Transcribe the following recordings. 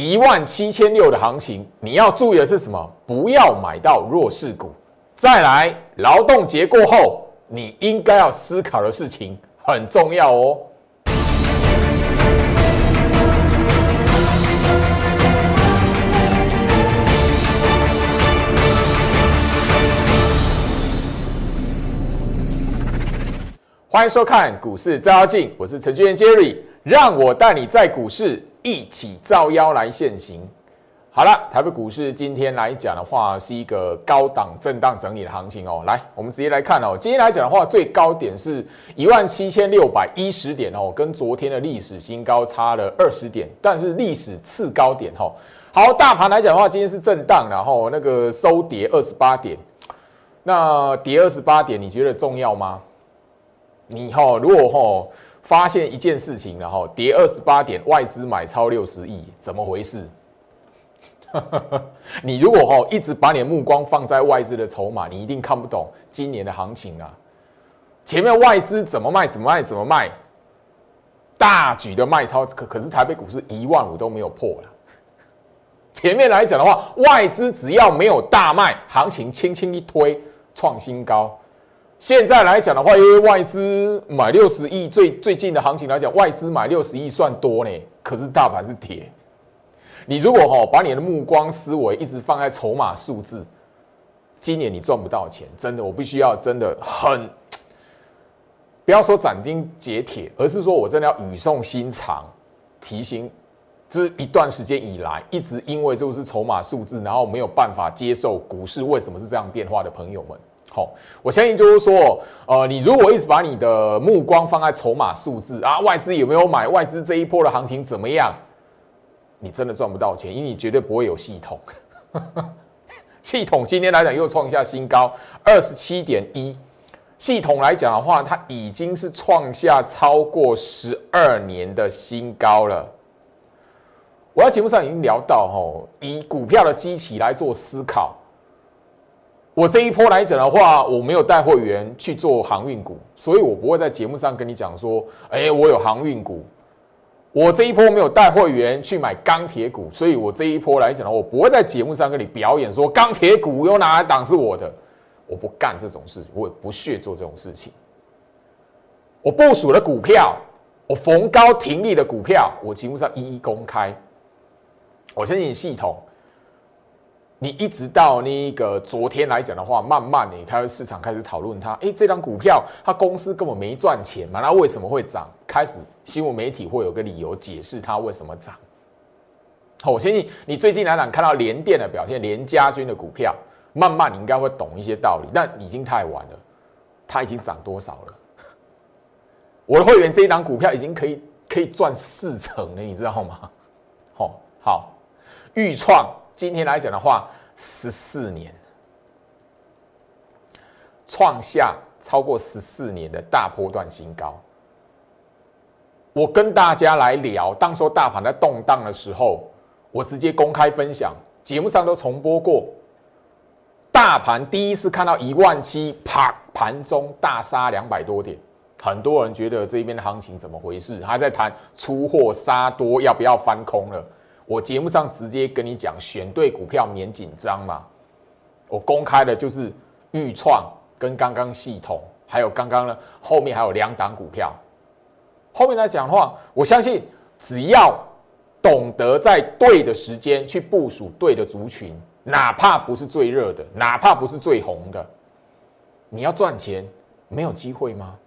一万七千六的行情，你要注意的是什么？不要买到弱势股。再来，劳动节过后，你应该要思考的事情很重要哦。欢迎收看股市照妖镜，我是程序员 Jerry，让我带你在股市一起照妖来现行。好了，台北股市今天来讲的话，是一个高档震荡整理的行情哦。来，我们直接来看哦。今天来讲的话，最高点是一万七千六百一十点哦，跟昨天的历史新高差了二十点，但是历史次高点哦。好，大盘来讲的话，今天是震荡，然后那个收跌二十八点。那跌二十八点，你觉得重要吗？你哦，如果哈发现一件事情，然后跌二十八点，外资买超六十亿，怎么回事？你如果哈一直把你的目光放在外资的筹码，你一定看不懂今年的行情啊！前面外资怎么卖，怎么卖，怎么卖，大举的卖超，可可是台北股市一万五都没有破了。前面来讲的话，外资只要没有大卖，行情轻轻一推创新高。现在来讲的话，因为外资买六十亿，最最近的行情来讲，外资买六十亿算多呢，可是大盘是铁。你如果哈把你的目光思维一直放在筹码数字，今年你赚不到钱，真的，我必须要真的很，不要说斩钉截铁，而是说我真的要语重心长提醒，这一段时间以来一直因为就是筹码数字，然后没有办法接受股市为什么是这样变化的朋友们，好，我相信就是说，呃，你如果一直把你的目光放在筹码数字啊，外资有没有买，外资这一波的行情怎么样？你真的赚不到钱，因为你绝对不会有系统。系统今天来讲又创下新高，二十七点一。系统来讲的话，它已经是创下超过十二年的新高了。我在节目上已经聊到，吼，以股票的基期来做思考。我这一波来讲的话，我没有带会员去做航运股，所以我不会在节目上跟你讲说，哎，我有航运股。我这一波没有带会员去买钢铁股，所以我这一波来讲呢，我不会在节目上跟你表演说钢铁股有哪一档是我的，我不干这种事情，我也不屑做这种事情。我部署的股票，我逢高停利的股票，我节目上一一公开。我相信系统。你一直到那个昨天来讲的话，慢慢你开始市场开始讨论它，哎，这张股票它公司根本没赚钱嘛，那为什么会涨？开始新闻媒体会有个理由解释它为什么涨。好，我相信你最近来讲看到联电的表现，联家军的股票，慢慢你应该会懂一些道理，但已经太晚了，它已经涨多少了？我的会员这一档股票已经可以可以赚四成了，你知道吗？好，好，预创。今天来讲的话，十四年创下超过十四年的大波段新高。我跟大家来聊，当说大盘在动荡的时候，我直接公开分享，节目上都重播过。大盘第一次看到一万七，啪，盘中大杀两百多点，很多人觉得这边的行情怎么回事？还在谈出货杀多，要不要翻空了？我节目上直接跟你讲，选对股票免紧张嘛。我公开的就是预创跟刚刚系统，还有刚刚呢后面还有两档股票。后面来讲的话，我相信只要懂得在对的时间去部署对的族群，哪怕不是最热的，哪怕不是最红的，你要赚钱没有机会吗？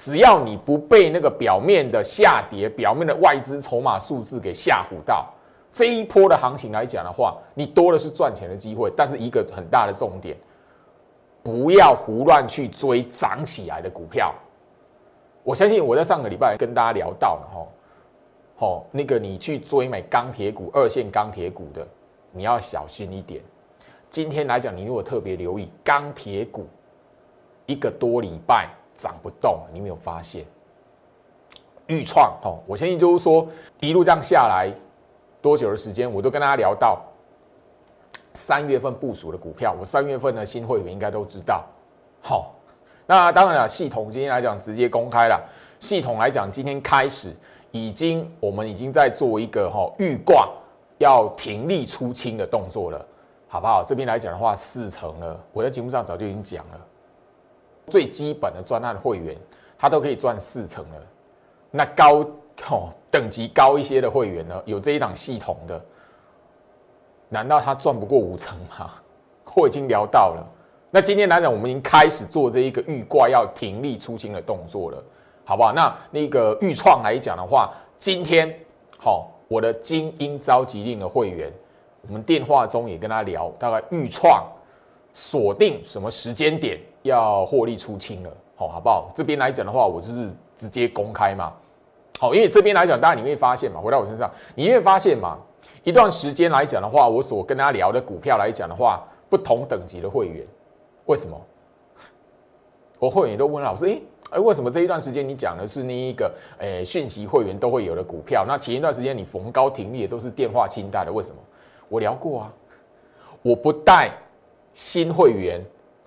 只要你不被那个表面的下跌、表面的外资筹码数字给吓唬到，这一波的行情来讲的话，你多的是赚钱的机会。但是一个很大的重点，不要胡乱去追涨起来的股票。我相信我在上个礼拜跟大家聊到了哈，好，那个你去追买钢铁股、二线钢铁股的，你要小心一点。今天来讲，你如果特别留意钢铁股，一个多礼拜。涨不动，你没有发现？预创哦，我相信就是说一路这样下来多久的时间，我都跟大家聊到三月份部署的股票。我三月份的新会员应该都知道。好，那当然了，系统今天来讲直接公开了。系统来讲，今天开始已经我们已经在做一个哈预挂要停利出清的动作了，好不好？这边来讲的话，四成了，我在节目上早就已经讲了，最基本的专案会员他都可以赚四成了，那高哦等级高一些的会员呢，有这一档系统的，难道他赚不过五成吗？我已经聊到了。那今天来讲，我们已经开始做这一个预挂要停利出清的动作了，好不好？那那个预创来讲的话，今天好，我的精英召集令的会员，我们电话中也跟他聊，大概预创锁定什么时间点要获利出清了，好，好不好？这边来讲的话，我就是直接公开嘛，好，因为这边来讲，当然你会发现嘛，回到我身上，你会发现嘛，一段时间来讲的话，我所跟他聊的股票来讲的话，不同等级的会员。为什么？我会员都问老师，哎哎，为什么这一段时间你讲的是那一个，诶，讯息会员都会有的股票？那前一段时间你逢高停利的都是电话清贷的，为什么？我聊过啊，我不带新会员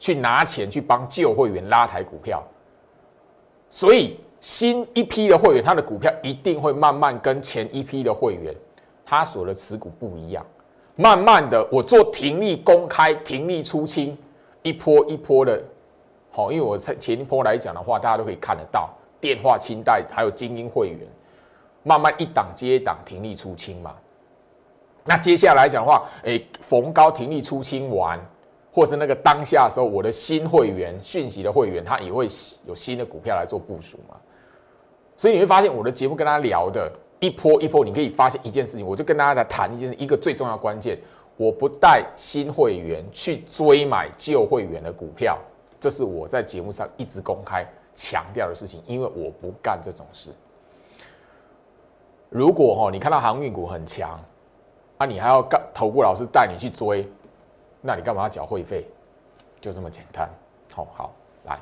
去拿钱去帮旧会员拉抬股票，所以新一批的会员他的股票一定会慢慢跟前一批的会员他所的持股不一样，慢慢的我做停利公开，停利出清。一波一波的，好，因为我在前一波来讲的话，大家都可以看得到电话清贷还有精英会员，慢慢一档接一档停利出清嘛。那接下来讲的话，哎，逢高停利出清完，或是那个当下的时候，我的新会员讯息的会员，他也会有新的股票来做部署嘛。所以你会发现我的节目跟他聊的一波一波，你可以发现一件事情，我就跟大家来谈一件事，一个最重要关键。我不带新会员去追买旧会员的股票，这是我在节目上一直公开强调的事情，因为我不干这种事。如果哈你看到航运股很强，啊你还要干投顾老师带你去追，那你干嘛要缴会费？就这么简单。好好来，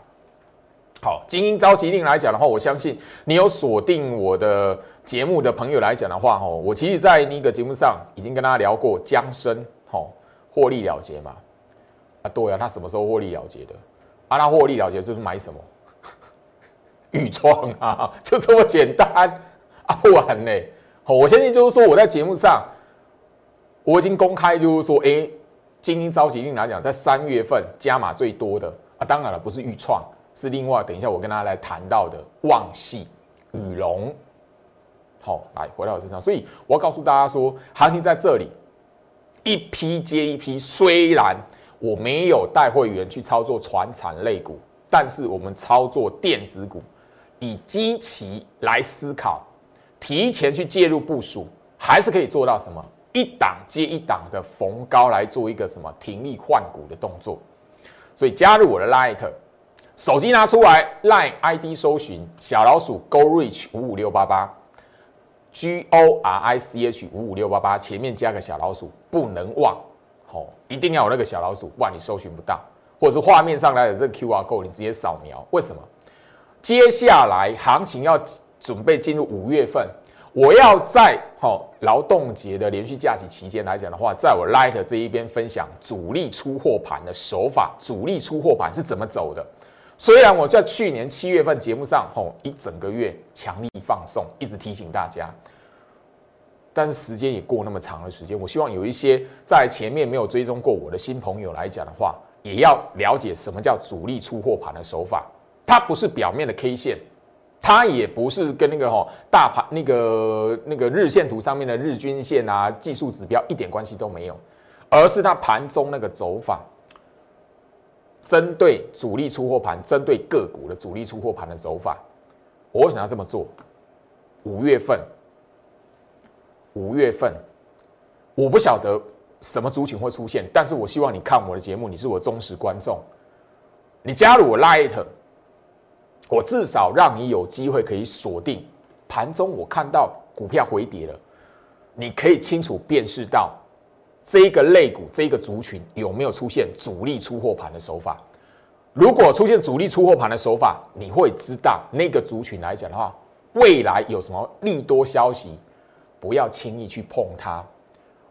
好精英召集令来讲的话，我相信你有锁定我的。节目的朋友来讲的话，哦，我其实，在那个节目上已经跟大家聊过江生，吼，获利了结嘛，啊，对啊，他什么时候获利了结的？啊，他获利了结就是买什么？预创啊，就这么简单啊，不然呢？好，我相信就是说，我在节目上我已经公开，就是说，哎，精英召集令来讲，在三月份加码最多的啊，当然了，不是预创，是另外，等一下我跟大家来谈到的旺系、宇龙。好，来回到我身上，所以我要告诉大家说，行情在这里一批接一批。虽然我没有带会员去操作船产类股，但是我们操作电子股，以基期来思考，提前去介入部署，还是可以做到什么？一档接一档的逢高来做一个什么停利换股的动作。所以加入我的 Light，手机拿出来，Line ID 搜寻小老鼠 Go Reach 五五六八八。G O R I C H 五五六八八前面加个小老鼠，不能忘，好，一定要有那个小老鼠，不然你搜寻不到，或者是画面上来的这个 Q R code 你直接扫描。为什么？接下来行情要准备进入五月份，我要在好劳动节的连续假期期间来讲的话，在我 Light 这一边分享主力出货盘的手法，主力出货盘是怎么走的。虽然我在去年七月份节目上吼一整个月强力放送，一直提醒大家，但是时间也过那么长的时间，我希望有一些在前面没有追踪过我的新朋友来讲的话，也要了解什么叫主力出货盘的手法。它不是表面的 K 线，它也不是跟那个哈大盘那个那个日线图上面的日均线啊技术指标一点关系都没有，而是它盘中那个走法。针对主力出货盘，针对个股的主力出货盘的走法，我为什么要这么做？五月份，五月份，我不晓得什么族群会出现，但是我希望你看我的节目，你是我忠实观众，你加入我 Light，我至少让你有机会可以锁定盘中，我看到股票回跌了，你可以清楚辨识到。这个类股，这个族群有没有出现主力出货盘的手法？如果出现主力出货盘的手法，你会知道那个族群来讲的话，未来有什么利多消息，不要轻易去碰它。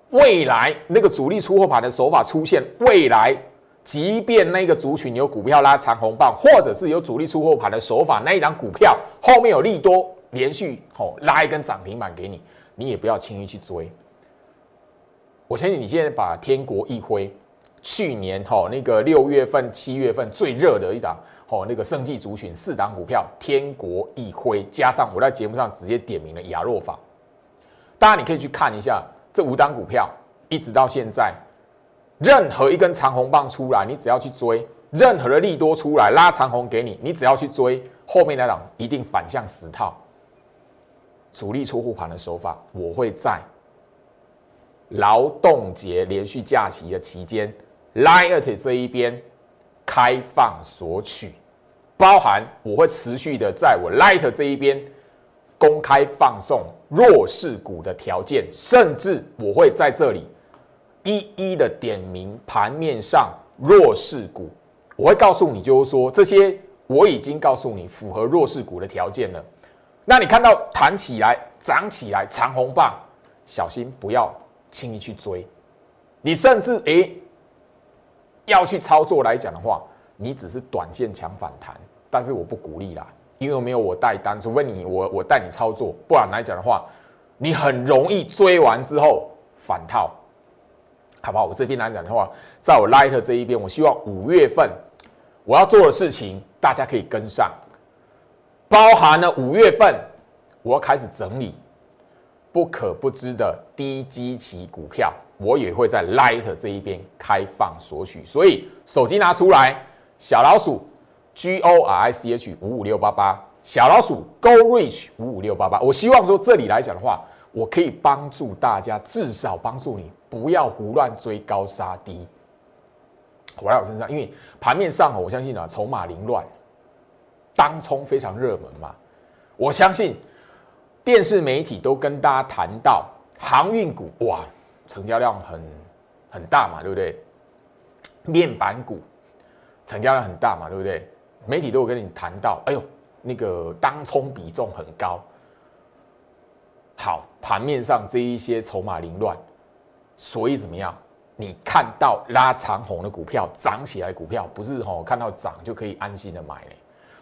未来那个主力出货盘的手法出现，未来即便那个族群有股票拉长红棒，或者是有主力出货盘的手法，那一张股票后面有利多，连续吼拉一根涨停板给你，你也不要轻易去追。我相信你现在把天国一挥，去年吼那个六月份、七月份最热的一档吼那个生技族群四档股票，天国一挥，加上我在节目上直接点名了亚若法，大家你可以去看一下这五档股票，一直到现在，任何一根长红棒出来，你只要去追；任何的利多出来拉长红给你，你只要去追，后面那档一定反向死套。主力出护盘的手法，我会在。劳动节连续假期的期间，Lite 这一边开放索取，包含我会持续的在我 Lite 这一边公开放送弱势股的条件，甚至我会在这里一一的点名盘面上弱势股，我会告诉你，就是说这些我已经告诉你符合弱势股的条件了。那你看到弹起来、涨起来、长红棒，小心不要。轻易去追，你甚至诶要去操作来讲的话，你只是短线强反弹，但是我不鼓励啦，因为没有我带单，除非你我我带你操作，不然来讲的话，你很容易追完之后反套，好不好？我这边来讲的话，在我 Light 这一边，我希望五月份我要做的事情，大家可以跟上，包含了五月份我要开始整理。不可不知的低基期股票，我也会在 Light 这一边开放索取，所以手机拿出来，小老鼠 G O R I C H 五五六八八，小老鼠 Go Reach 五五六八八。我希望说这里来讲的话，我可以帮助大家，至少帮助你不要胡乱追高杀低。我在我身上，因为盘面上我相信啊，筹码凌乱，当冲非常热门嘛，我相信。电视媒体都跟大家谈到航运股，哇，成交量很很大嘛，对不对？面板股成交量很大嘛，对不对？媒体都有跟你谈到，哎呦，那个当冲比重很高。好，盘面上这一些筹码凌乱，所以怎么样？你看到拉长红的股票涨起来，股票不是吼看到涨就可以安心的买嘞。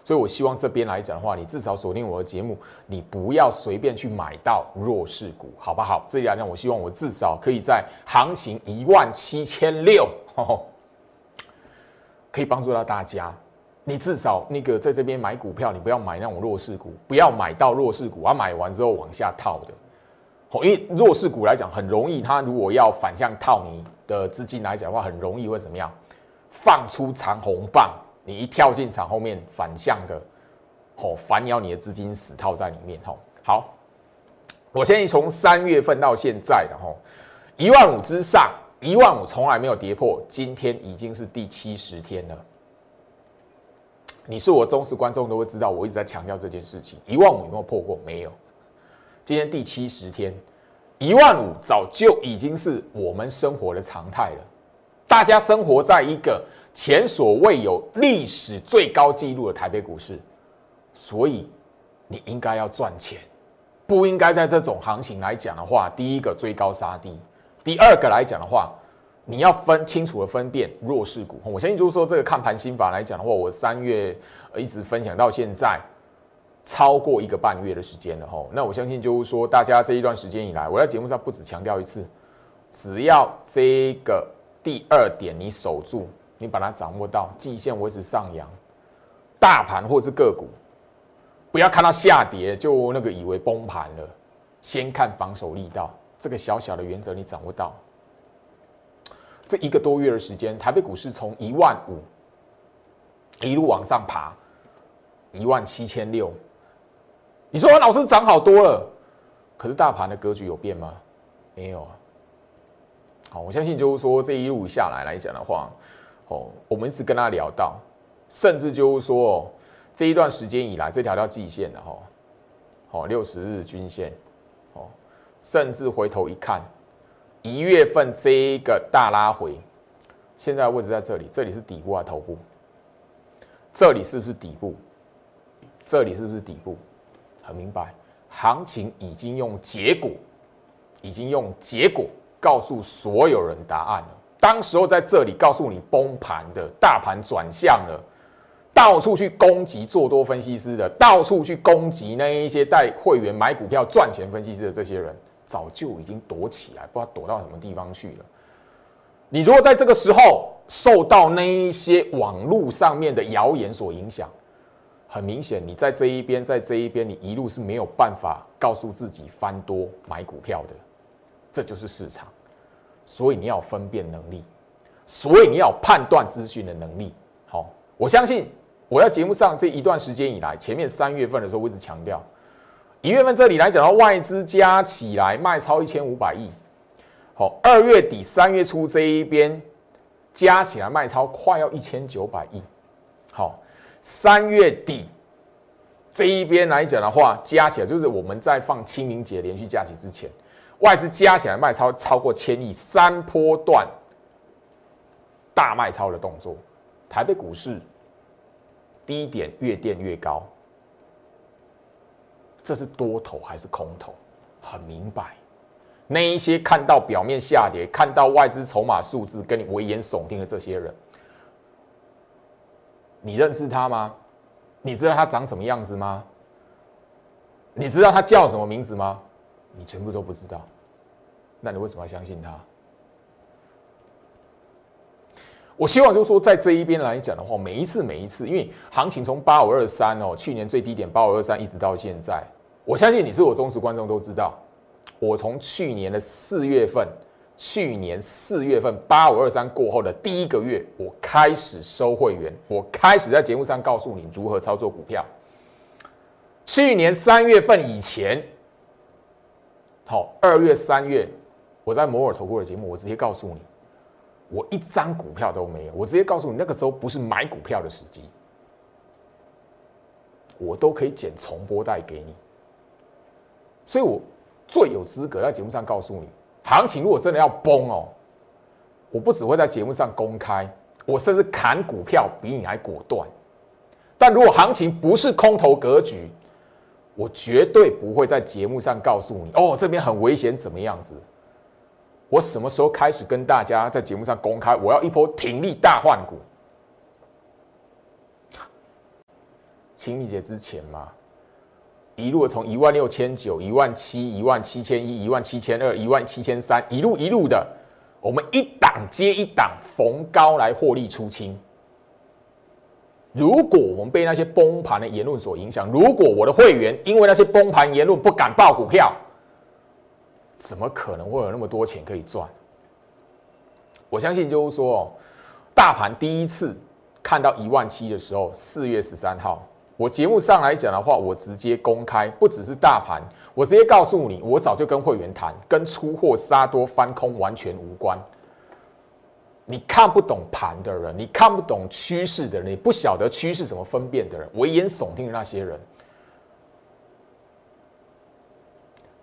所以，我希望这边来讲的话，你至少锁定我的节目，你不要随便去买到弱势股，好不好？这里来讲，我希望我至少可以在行情一万七千六，可以帮助到大家。你至少那个在这边买股票，你不要买那种弱势股，不要买到弱势股，啊买完之后往下套的。因为弱势股来讲，很容易，它如果要反向套你的资金来讲的话，很容易会怎么样？放出长红棒。你一跳进场，后面反向的，吼反咬你的资金死套在里面，吼好。我现在从三月份到现在的吼一万五之上，一万五从来没有跌破，今天已经是第七十天了。你是我忠实观众都会知道，我一直在强调这件事情。一万五有没有破过？没有。今天第七十天，一万五早就已经是我们生活的常态了。大家生活在一个。前所未有历史最高纪录的台北股市，所以你应该要赚钱，不应该在这种行情来讲的话，第一个追高杀低，第二个来讲的话，你要分清楚的分辨弱势股。我相信就是说这个看盘心法来讲的话，我三月一直分享到现在超过一个半月的时间了哈。那我相信就是说大家这一段时间以来，我在节目上不止强调一次，只要这个第二点你守住。你把它掌握到季线维持上扬，大盘或是个股，不要看到下跌就那个以为崩盘了，先看防守力道，这个小小的原则你掌握到。这一个多月的时间，台北股市从一万五一路往上爬，一万七千六。你说老师涨好多了，可是大盘的格局有变吗？没有啊。好，我相信就是说这一路下来来讲的话。哦，我们一直跟他聊到，甚至就是说，这一段时间以来，这条叫季线的哈，哦，六十日均线，哦，甚至回头一看，一月份这一个大拉回，现在位置在这里，这里是底部啊，头部，这里是不是底部？这里是不是底部？很明白，行情已经用结果，已经用结果告诉所有人答案了。当时候在这里告诉你崩盘的大盘转向了，到处去攻击做多分析师的，到处去攻击那一些带会员买股票赚钱分析师的这些人，早就已经躲起来，不知道躲到什么地方去了。你如果在这个时候受到那一些网络上面的谣言所影响，很明显，你在这一边，在这一边，你一路是没有办法告诉自己翻多买股票的，这就是市场。所以你要分辨能力，所以你要判断资讯的能力。好，我相信。我在节目上这一段时间以来，前面三月份的时候，我一直强调，一月份这里来讲到外资加起来卖超一千五百亿，好，二月底三月初这一边加起来卖超快要一千九百亿，好，三月底这一边来讲的话，加起来就是我们在放清明节连续假期之前，外资加起来卖超超过千亿，三波段大卖超的动作，台北股市。低点越垫越高，这是多头还是空头？很明白，那一些看到表面下跌、看到外资筹码数字跟你危言耸听的这些人，你认识他吗？你知道他长什么样子吗？你知道他叫什么名字吗？你全部都不知道，那你为什么要相信他？我希望就是说，在这一边来讲的话，每一次每一次，因为行情从八五二三哦，去年最低点八五二三一直到现在，我相信你是我忠实观众都知道，我从去年的四月份，去年四月份八五二三过后的第一个月，我开始收会员，我开始在节目上告诉你如何操作股票。去年三月份以前，好，二月三月，我在摩尔投顾的节目，我直接告诉你。我一张股票都没有，我直接告诉你，那个时候不是买股票的时机，我都可以剪重播带给你，所以我最有资格在节目上告诉你，行情如果真的要崩哦，我不只会在节目上公开，我甚至砍股票比你还果断，但如果行情不是空头格局，我绝对不会在节目上告诉你，哦，这边很危险，怎么样子。我什么时候开始跟大家在节目上公开？我要一波挺力大换股，清明节之前嘛，一路从一万六千九、一万七、一万七千一、一万七千二、一万七千三，一路一路的，我们一档接一档逢高来获利出清。如果我们被那些崩盘的言论所影响，如果我的会员因为那些崩盘言论不敢报股票，怎么可能会有那么多钱可以赚？我相信就是说，大盘第一次看到一万七的时候，四月十三号，我节目上来讲的话，我直接公开，不只是大盘，我直接告诉你，我早就跟会员谈，跟出货杀多翻空完全无关。你看不懂盘的人，你看不懂趋势的人，你不晓得趋势怎么分辨的人，危言耸听的那些人。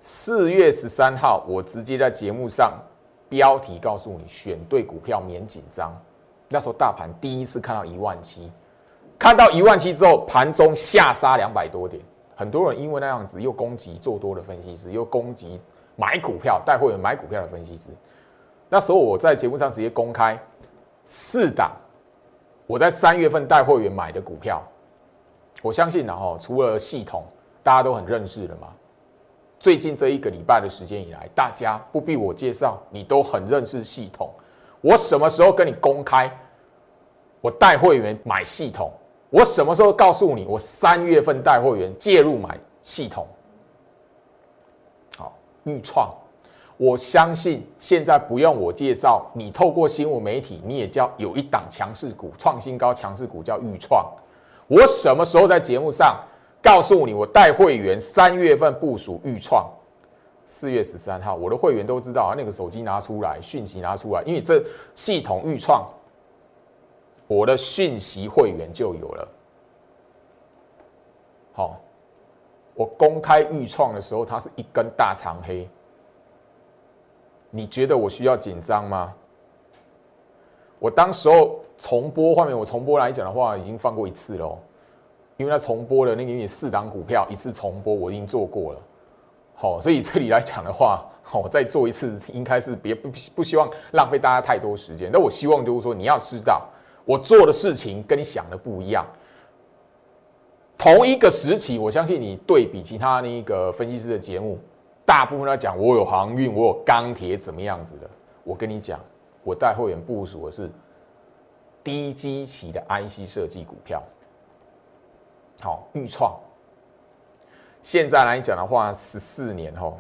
四月十三号，我直接在节目上标题告诉你：选对股票免紧张。那时候大盘第一次看到一万七，看到一万七之后，盘中下杀两百多点，很多人因为那样子又攻击做多的分析师，又攻击买股票带会员买股票的分析师。那时候我在节目上直接公开四档，我在三月份带会员买的股票，我相信然后除了系统，大家都很认识了嘛。最近这一个礼拜的时间以来，大家不必我介绍，你都很认识系统。我什么时候跟你公开？我带会员买系统。我什么时候告诉你？我三月份带会员介入买系统。好，预创，我相信现在不用我介绍，你透过新闻媒体，你也叫有一档强势股创新高，强势股叫预创。我什么时候在节目上？告诉你，我带会员三月份部署预创，四月十三号，我的会员都知道啊。那个手机拿出来，讯息拿出来，因为这系统预创，我的讯息会员就有了。好，我公开预创的时候，它是一根大长黑，你觉得我需要紧张吗？我当时候重播画面，我重播来讲的话，已经放过一次了。因为它重播的那个四档股票一次重播，我已经做过了，好，所以这里来讲的话，好，再做一次应该是别不不希望浪费大家太多时间。那我希望就是说，你要知道我做的事情跟你想的不一样。同一个时期，我相信你对比其他那个分析师的节目，大部分来讲我有航运，我有钢铁，怎么样子的？我跟你讲，我带会员部署的是低基期的 IC 设计股票，好，预创。现在来讲的话，十四年吼，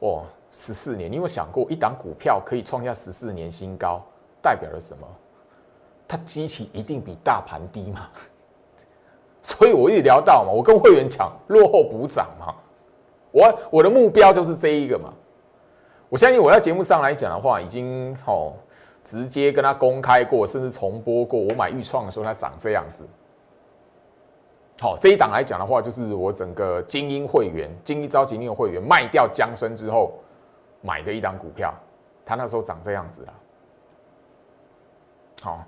哇，十四年，你有想过一档股票可以创下十四年新高，代表了什么？它基期一定比大盘低嘛？所以我一直聊到嘛，我跟会员讲落后补涨嘛，我我的目标就是这一个嘛。我相信我在节目上来讲的话，已经哦直接跟他公开过，甚至重播过。我买预创的时候，它长这样子。好，这一档来讲的话，就是我整个精英会员、精英招精英会员卖掉江生之后买的一档股票，它那时候长这样子了。好，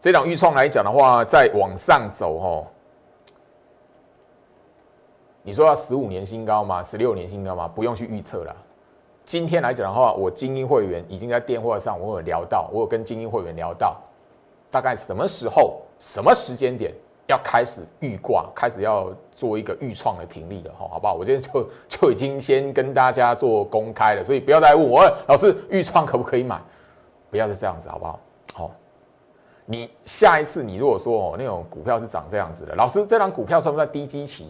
这档预创来讲的话，再往上走哦。你说要十五年新高吗？十六年新高吗？不用去预测了。今天来讲的话，我精英会员已经在电话上，我有聊到，我有跟精英会员聊到，大概什么时候、什么时间点要开始预挂，开始要做一个预创的停利了，哈，好不好？我今天就 就已经先跟大家做公开了，所以不要再问我，老师预创可不可以买？不要是这样子，好不好？好，你下一次你如果说哦，那种股票是长这样子的，老师这张股票算不算低基期？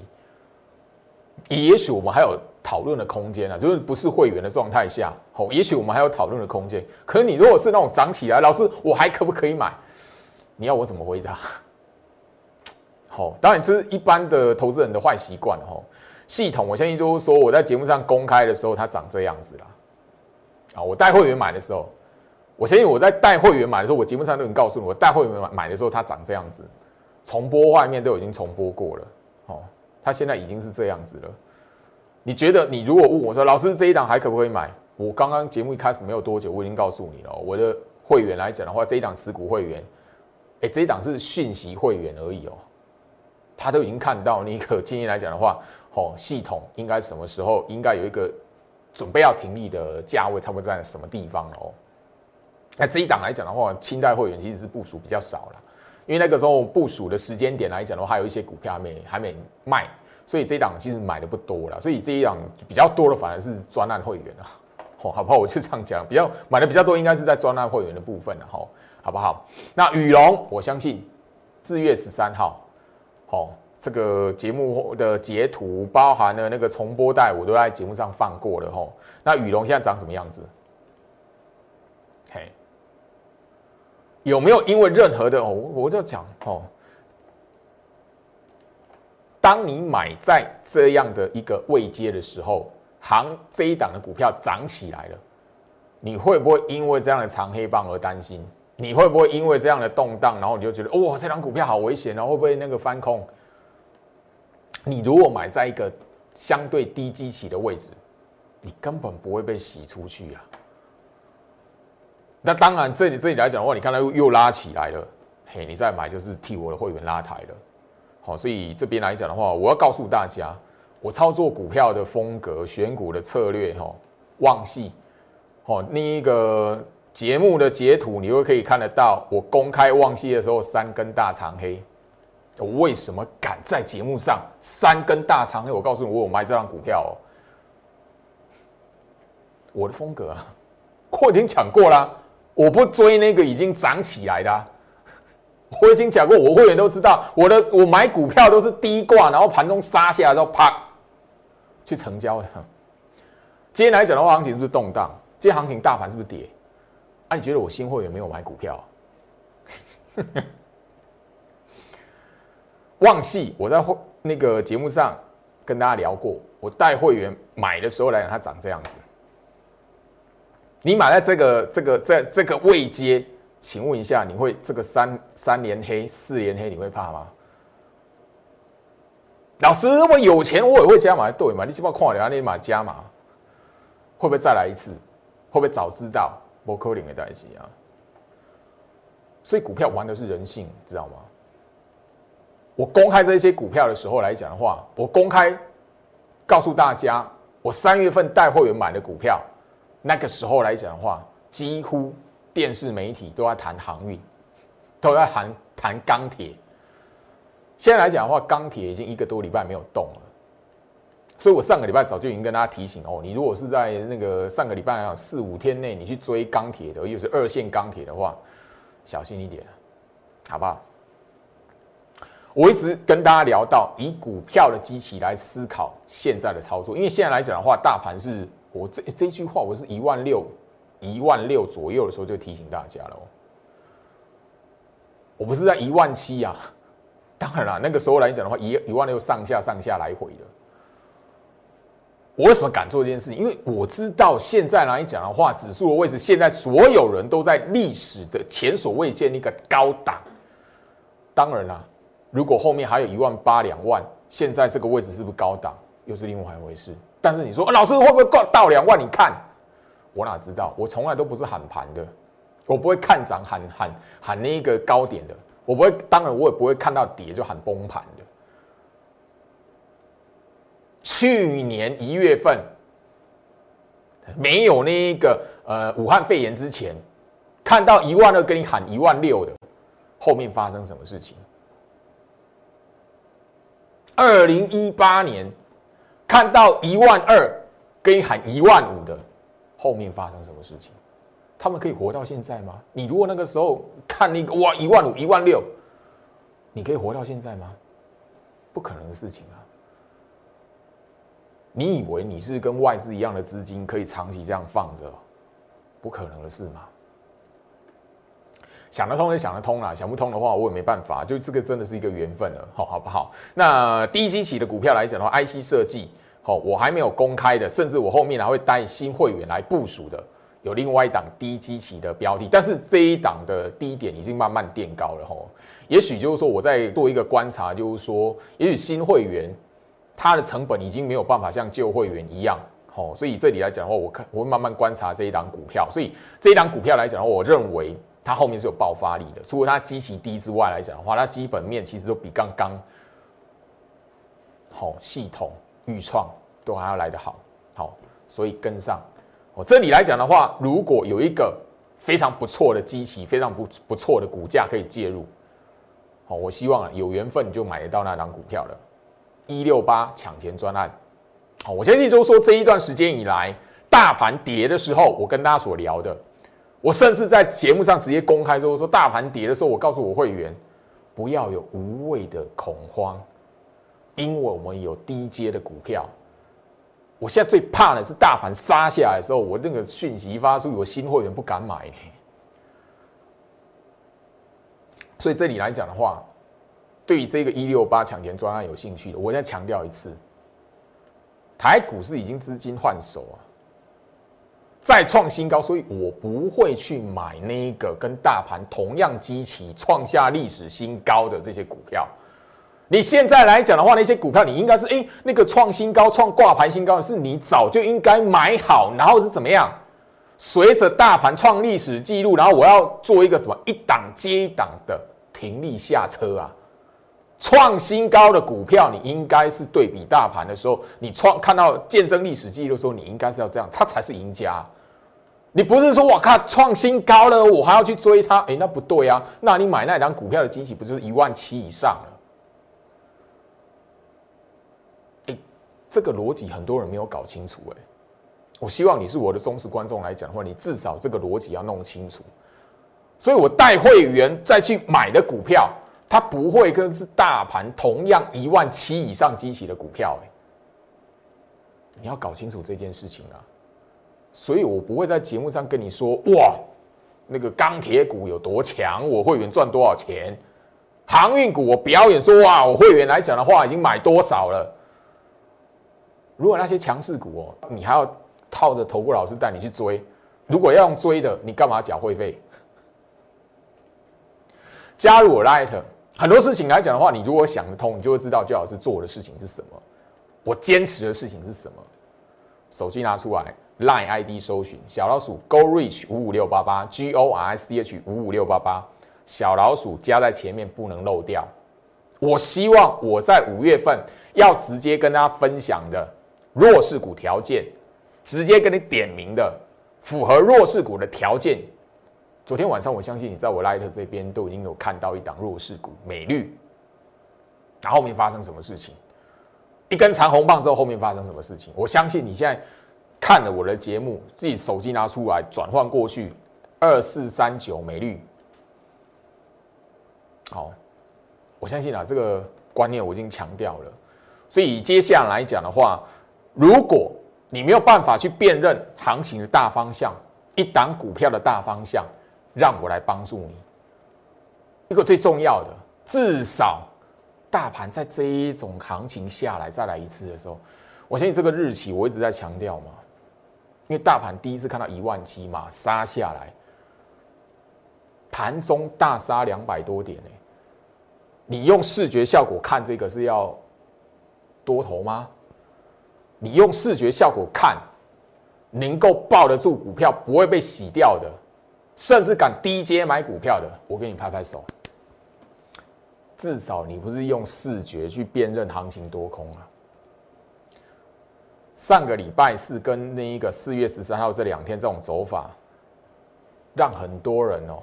也许我们还有讨论的空间啊，就是不是会员的状态下，哦，也许我们还有讨论的空间。可是你如果是那种涨起来，老师我还可不可以买？你要我怎么回答？好，当然这是一般的投资人的坏习惯哦。系统我相信就是说，我在节目上公开的时候，它长这样子啦。啊，我带会员买的时候，我相信我在带会员买的时候，我节目上都能告诉你，我带会员买买的时候它长这样子，重播画面都已经重播过了，哦。它现在已经是这样子了，你觉得你如果问我说，老师这一档还可不可以买？我刚刚节目一开始没有多久，我已经告诉你了。我的会员来讲的话，这一档持股会员，哎，这一档是讯息会员而已哦，他都已经看到那个建议来讲的话，哦，系统应该什么时候应该有一个准备要停利的价位，差不多在什么地方哦？那这一档来讲的话，清代会员其实是部署比较少了。因为那个时候部署的时间点来讲的话，还有一些股票还没还没卖，所以这一档其实买的不多了。所以这一档比较多的反而是专案会员啊，哦，好不好？我就这样讲，比较买的比较多，应该是在专案会员的部分了，哈，好不好？那羽龙，我相信四月十三号，好，这个节目的截图包含了那个重播带，我都在节目上放过了，吼。那羽龙现在长什么样子？嘿。有没有因为任何的哦？我就讲哦，当你买在这样的一个位阶的时候，行这一档的股票涨起来了，你会不会因为这样的长黑棒而担心？你会不会因为这样的动荡，然后你就觉得哇，这张股票好危险，然后会不会那个翻空？你如果买在一个相对低基期的位置，你根本不会被洗出去啊。那当然，这里这里来讲的话，你看它又又拉起来了，嘿，你再买就是替我的会员拉抬了，好，所以这边来讲的话，我要告诉大家，我操作股票的风格、选股的策略，哈，旺系，哦，那一个节目的截图，你会可以看得到，我公开旺系的时候三根大长黑，我为什么敢在节目上三根大长黑？我告诉你，我有买这张股票哦，我的风格啊，我已经讲过了。我不追那个已经涨起来的，我已经讲过，我会员都知道，我的我买股票都是低挂，然后盘中杀下来之后啪去成交的。今天来讲的话，行情是不是动荡？今天行情大盘是不是跌？啊，你觉得我新会员没有买股票？旺系，我在会那个节目上跟大家聊过，我带会员买的时候来讲，它长这样子。你买在这个这个在这个位阶，请问一下，你会这个三三连黑四连黑，你会怕吗？老师，我有钱我也会加码，对嘛？你起码看了，你买加码，会不会再来一次？会不会早知道？不可能的代志啊！所以股票玩的是人性，知道吗？我公开这些股票的时候来讲的话，我公开告诉大家，我三月份带货员买的股票。那个时候来讲的话，几乎电视媒体都在谈航运，都在谈谈钢铁。现在来讲的话，钢铁已经一个多礼拜没有动了，所以我上个礼拜早就已经跟大家提醒哦，你如果是在那个上个礼拜来讲四五天内你去追钢铁的，又是二线钢铁的话，小心一点，好不好？我一直跟大家聊到以股票的机器来思考现在的操作，因为现在来讲的话，大盘是我这这句话，我是一万六一万六左右的时候就提醒大家了哦，我不是在一万七啊。当然了，那个时候来讲的话，一一万六上下上下来回的。我为什么敢做这件事情？因为我知道现在来讲的话，指数的位置，现在所有人都在历史的前所未见的一个高档。当然了，如果后面还有一万八两万，现在这个位置是不是高档，又是另外一回事。但是你说老师会不会过到两万？你看，我哪知道？我从来都不是喊盘的，我不会看涨喊喊喊那个高点的。我不会，当然我也不会看到跌就喊崩盘的。去年一月份没有那个呃武汉肺炎之前，看到一万二跟你喊一万六的，后面发生什么事情？二零一八年看到一万二跟你喊一万五的，后面发生什么事情？他们可以活到现在吗？你如果那个时候看那个哇一万五一万六，你可以活到现在吗？不可能的事情啊！你以为你是跟外资一样的资金可以长期这样放着？不可能的事吗？想得通就想得通了，想不通的话我也没办法。就这个真的是一个缘分了，好好不好？那低基期的股票来讲的话，IC 设计，好，我还没有公开的，甚至我后面还会带新会员来部署的。有另外一档低基期的标的，但是这一档的低点已经慢慢垫高了吼。也许就是说，我在做一个观察，就是说，也许新会员他的成本已经没有办法像旧会员一样吼，所以这里来讲的话，我看我会慢慢观察这一档股票。所以这一档股票来讲的话，我认为它后面是有爆发力的。除了它基期低之外来讲的话，它基本面其实都比刚刚好系统预创都还要来得好，好，所以跟上。我这里来讲的话，如果有一个非常不错的机器，非常不不错的股价可以介入，好，我希望啊有缘分你就买得到那张股票了。一六八抢钱专案，好，我相信就是说这一段时间以来，大盘跌的时候，我跟大家所聊的，我甚至在节目上直接公开说，说大盘跌的时候，我告诉我会员不要有无谓的恐慌，因为我们有低阶的股票。我现在最怕的是大盘杀下来的时候，我那个讯息发出，有新会员不敢买。所以这里来讲的话，对于这个一六八抢钱专案有兴趣的，我再强调一次，台股是已经资金换手啊，再创新高，所以我不会去买那个跟大盘同样激起创下历史新高的这些股票。你现在来讲的话，那些股票你应该是哎，那个创新高、创挂牌新高的是你早就应该买好，然后是怎么样？随着大盘创历史记录，然后我要做一个什么一档接一档的停利下车啊！创新高的股票，你应该是对比大盘的时候，你创看到见证历史记录的时候，你应该是要这样，它才是赢家。你不是说我靠创新高了，我还要去追它？哎，那不对啊！那你买那张股票的机器不就是一万七以上了？哎这个逻辑很多人没有搞清楚哎，我希望你是我的忠实观众来讲的话，你至少这个逻辑要弄清楚。所以我带会员再去买的股票，它不会跟是大盘同样一万七以上激起的股票哎，你要搞清楚这件事情啊。所以我不会在节目上跟你说哇，那个钢铁股有多强，我会员赚多少钱；航运股我表演说哇，我会员来讲的话已经买多少了。如果那些强势股哦，你还要套着投顾老师带你去追，如果要用追的，你干嘛缴会费？加入我 Light，很多事情来讲的话，你如果想得通，你就会知道最好是做的事情是什么。我坚持的事情是什么？手机拿出来，Line ID 搜寻小老鼠 Go Reach 五五六八八 G O R C H 五五六八八，小老鼠加在前面不能漏掉。我希望我在五月份要直接跟大家分享的。弱势股条件，直接跟你点名的，符合弱势股的条件。昨天晚上，我相信你在我 Light 这边都已经有看到一档弱势股，美绿。然后面发生什么事情？一根长红棒之后，后面发生什么事情？我相信你现在看了我的节目，自己手机拿出来转换过去，二四三九美绿。好，我相信啊，这个观念我已经强调了。所以接下来讲的话，如果你没有办法去辨认行情的大方向，一档股票的大方向，让我来帮助你。一个最重要的，至少大盘在这一种行情下来再来一次的时候，我相信这个日期我一直在强调嘛，因为大盘第一次看到一万七嘛，杀下来，盘中大杀两百多点呢。你用视觉效果看这个是要多头吗？你用视觉效果看，能够抱得住股票不会被洗掉的，甚至敢低阶买股票的，我给你拍拍手。至少你不是用视觉去辨认行情多空啊。上个礼拜四跟那一个四月十三号这两天这种走法，让很多人哦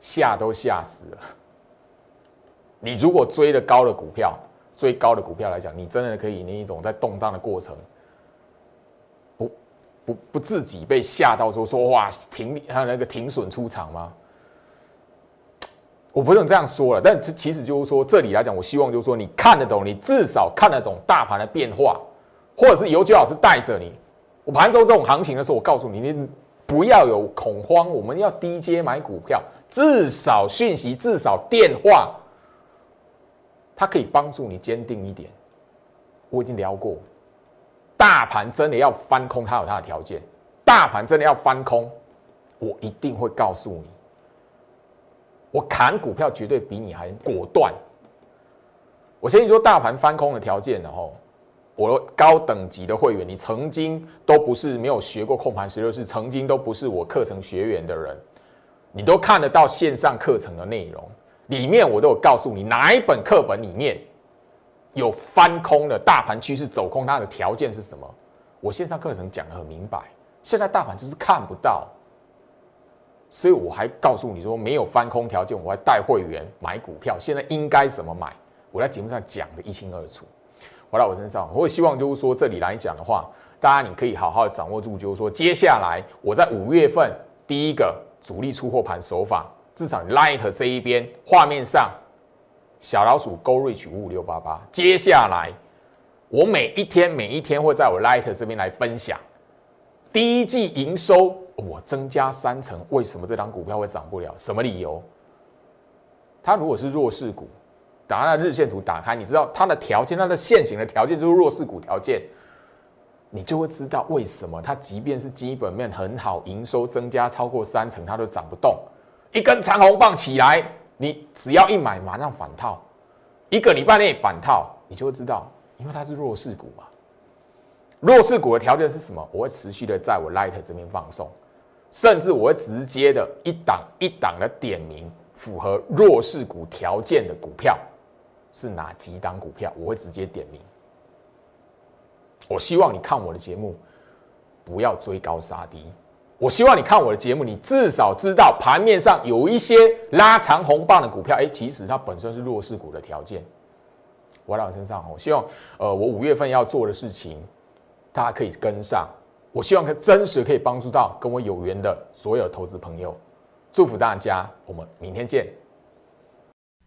吓都吓死了。你如果追的高的股票，追高的股票来讲，你真的可以那一种在动荡的过程，不不不自己被吓到说说哇停还有那个停损出场吗？我不能这样说了，但其实就是说这里来讲，我希望就是说你看得懂，你至少看得懂大盘的变化，或者是尤九老师带着你，我盘中这种行情的时候，我告诉你，你不要有恐慌，我们要低阶买股票，至少讯息，至少电话。它可以帮助你坚定一点。我已经聊过，大盘真的要翻空，它有它的条件。大盘真的要翻空，我一定会告诉你。我砍股票绝对比你还果断。我先说大盘翻空的条件，然后我高等级的会员，你曾经都不是没有学过控盘十六式，曾经都不是我课程学员的人，你都看得到线上课程的内容。里面我都有告诉你哪一本课本里面有翻空的大盘趋势走空，它的条件是什么？我线上课程讲的很明白。现在大盘就是看不到，所以我还告诉你说没有翻空条件，我还带会员买股票。现在应该怎么买？我在节目上讲的一清二楚。回到我身上，我也希望就是说这里来讲的话，大家你可以好好掌握住，就是说接下来我在五月份第一个主力出货盘手法。至少 Light 这一边画面上，小老鼠 Go Reach 五五六八八。接下来，我每一天每一天会在我 Light 这边来分享第一季营收，我增加三成，为什么这张股票会涨不了？什么理由？它如果是弱势股，打它的日线图打开，你知道它的条件，它的现行的条件就是弱势股条件，你就会知道为什么它即便是基本面很好，营收增加超过三成，它都涨不动。一根长红棒起来，你只要一买，马上反套，一个礼拜内反套，你就会知道，因为它是弱势股嘛。弱势股的条件是什么？我会持续的在我 Light 这边放送，甚至我会直接的一档一档的点名符合弱势股条件的股票是哪几档股票，我会直接点名。我希望你看我的节目，不要追高杀低。我希望你看我的节目，你至少知道盘面上有一些拉长红棒的股票，哎，其实它本身是弱势股的条件。我在我身上，我希望，呃，我五月份要做的事情，大家可以跟上。我希望它真实可以帮助到跟我有缘的所有投资朋友。祝福大家，我们明天见。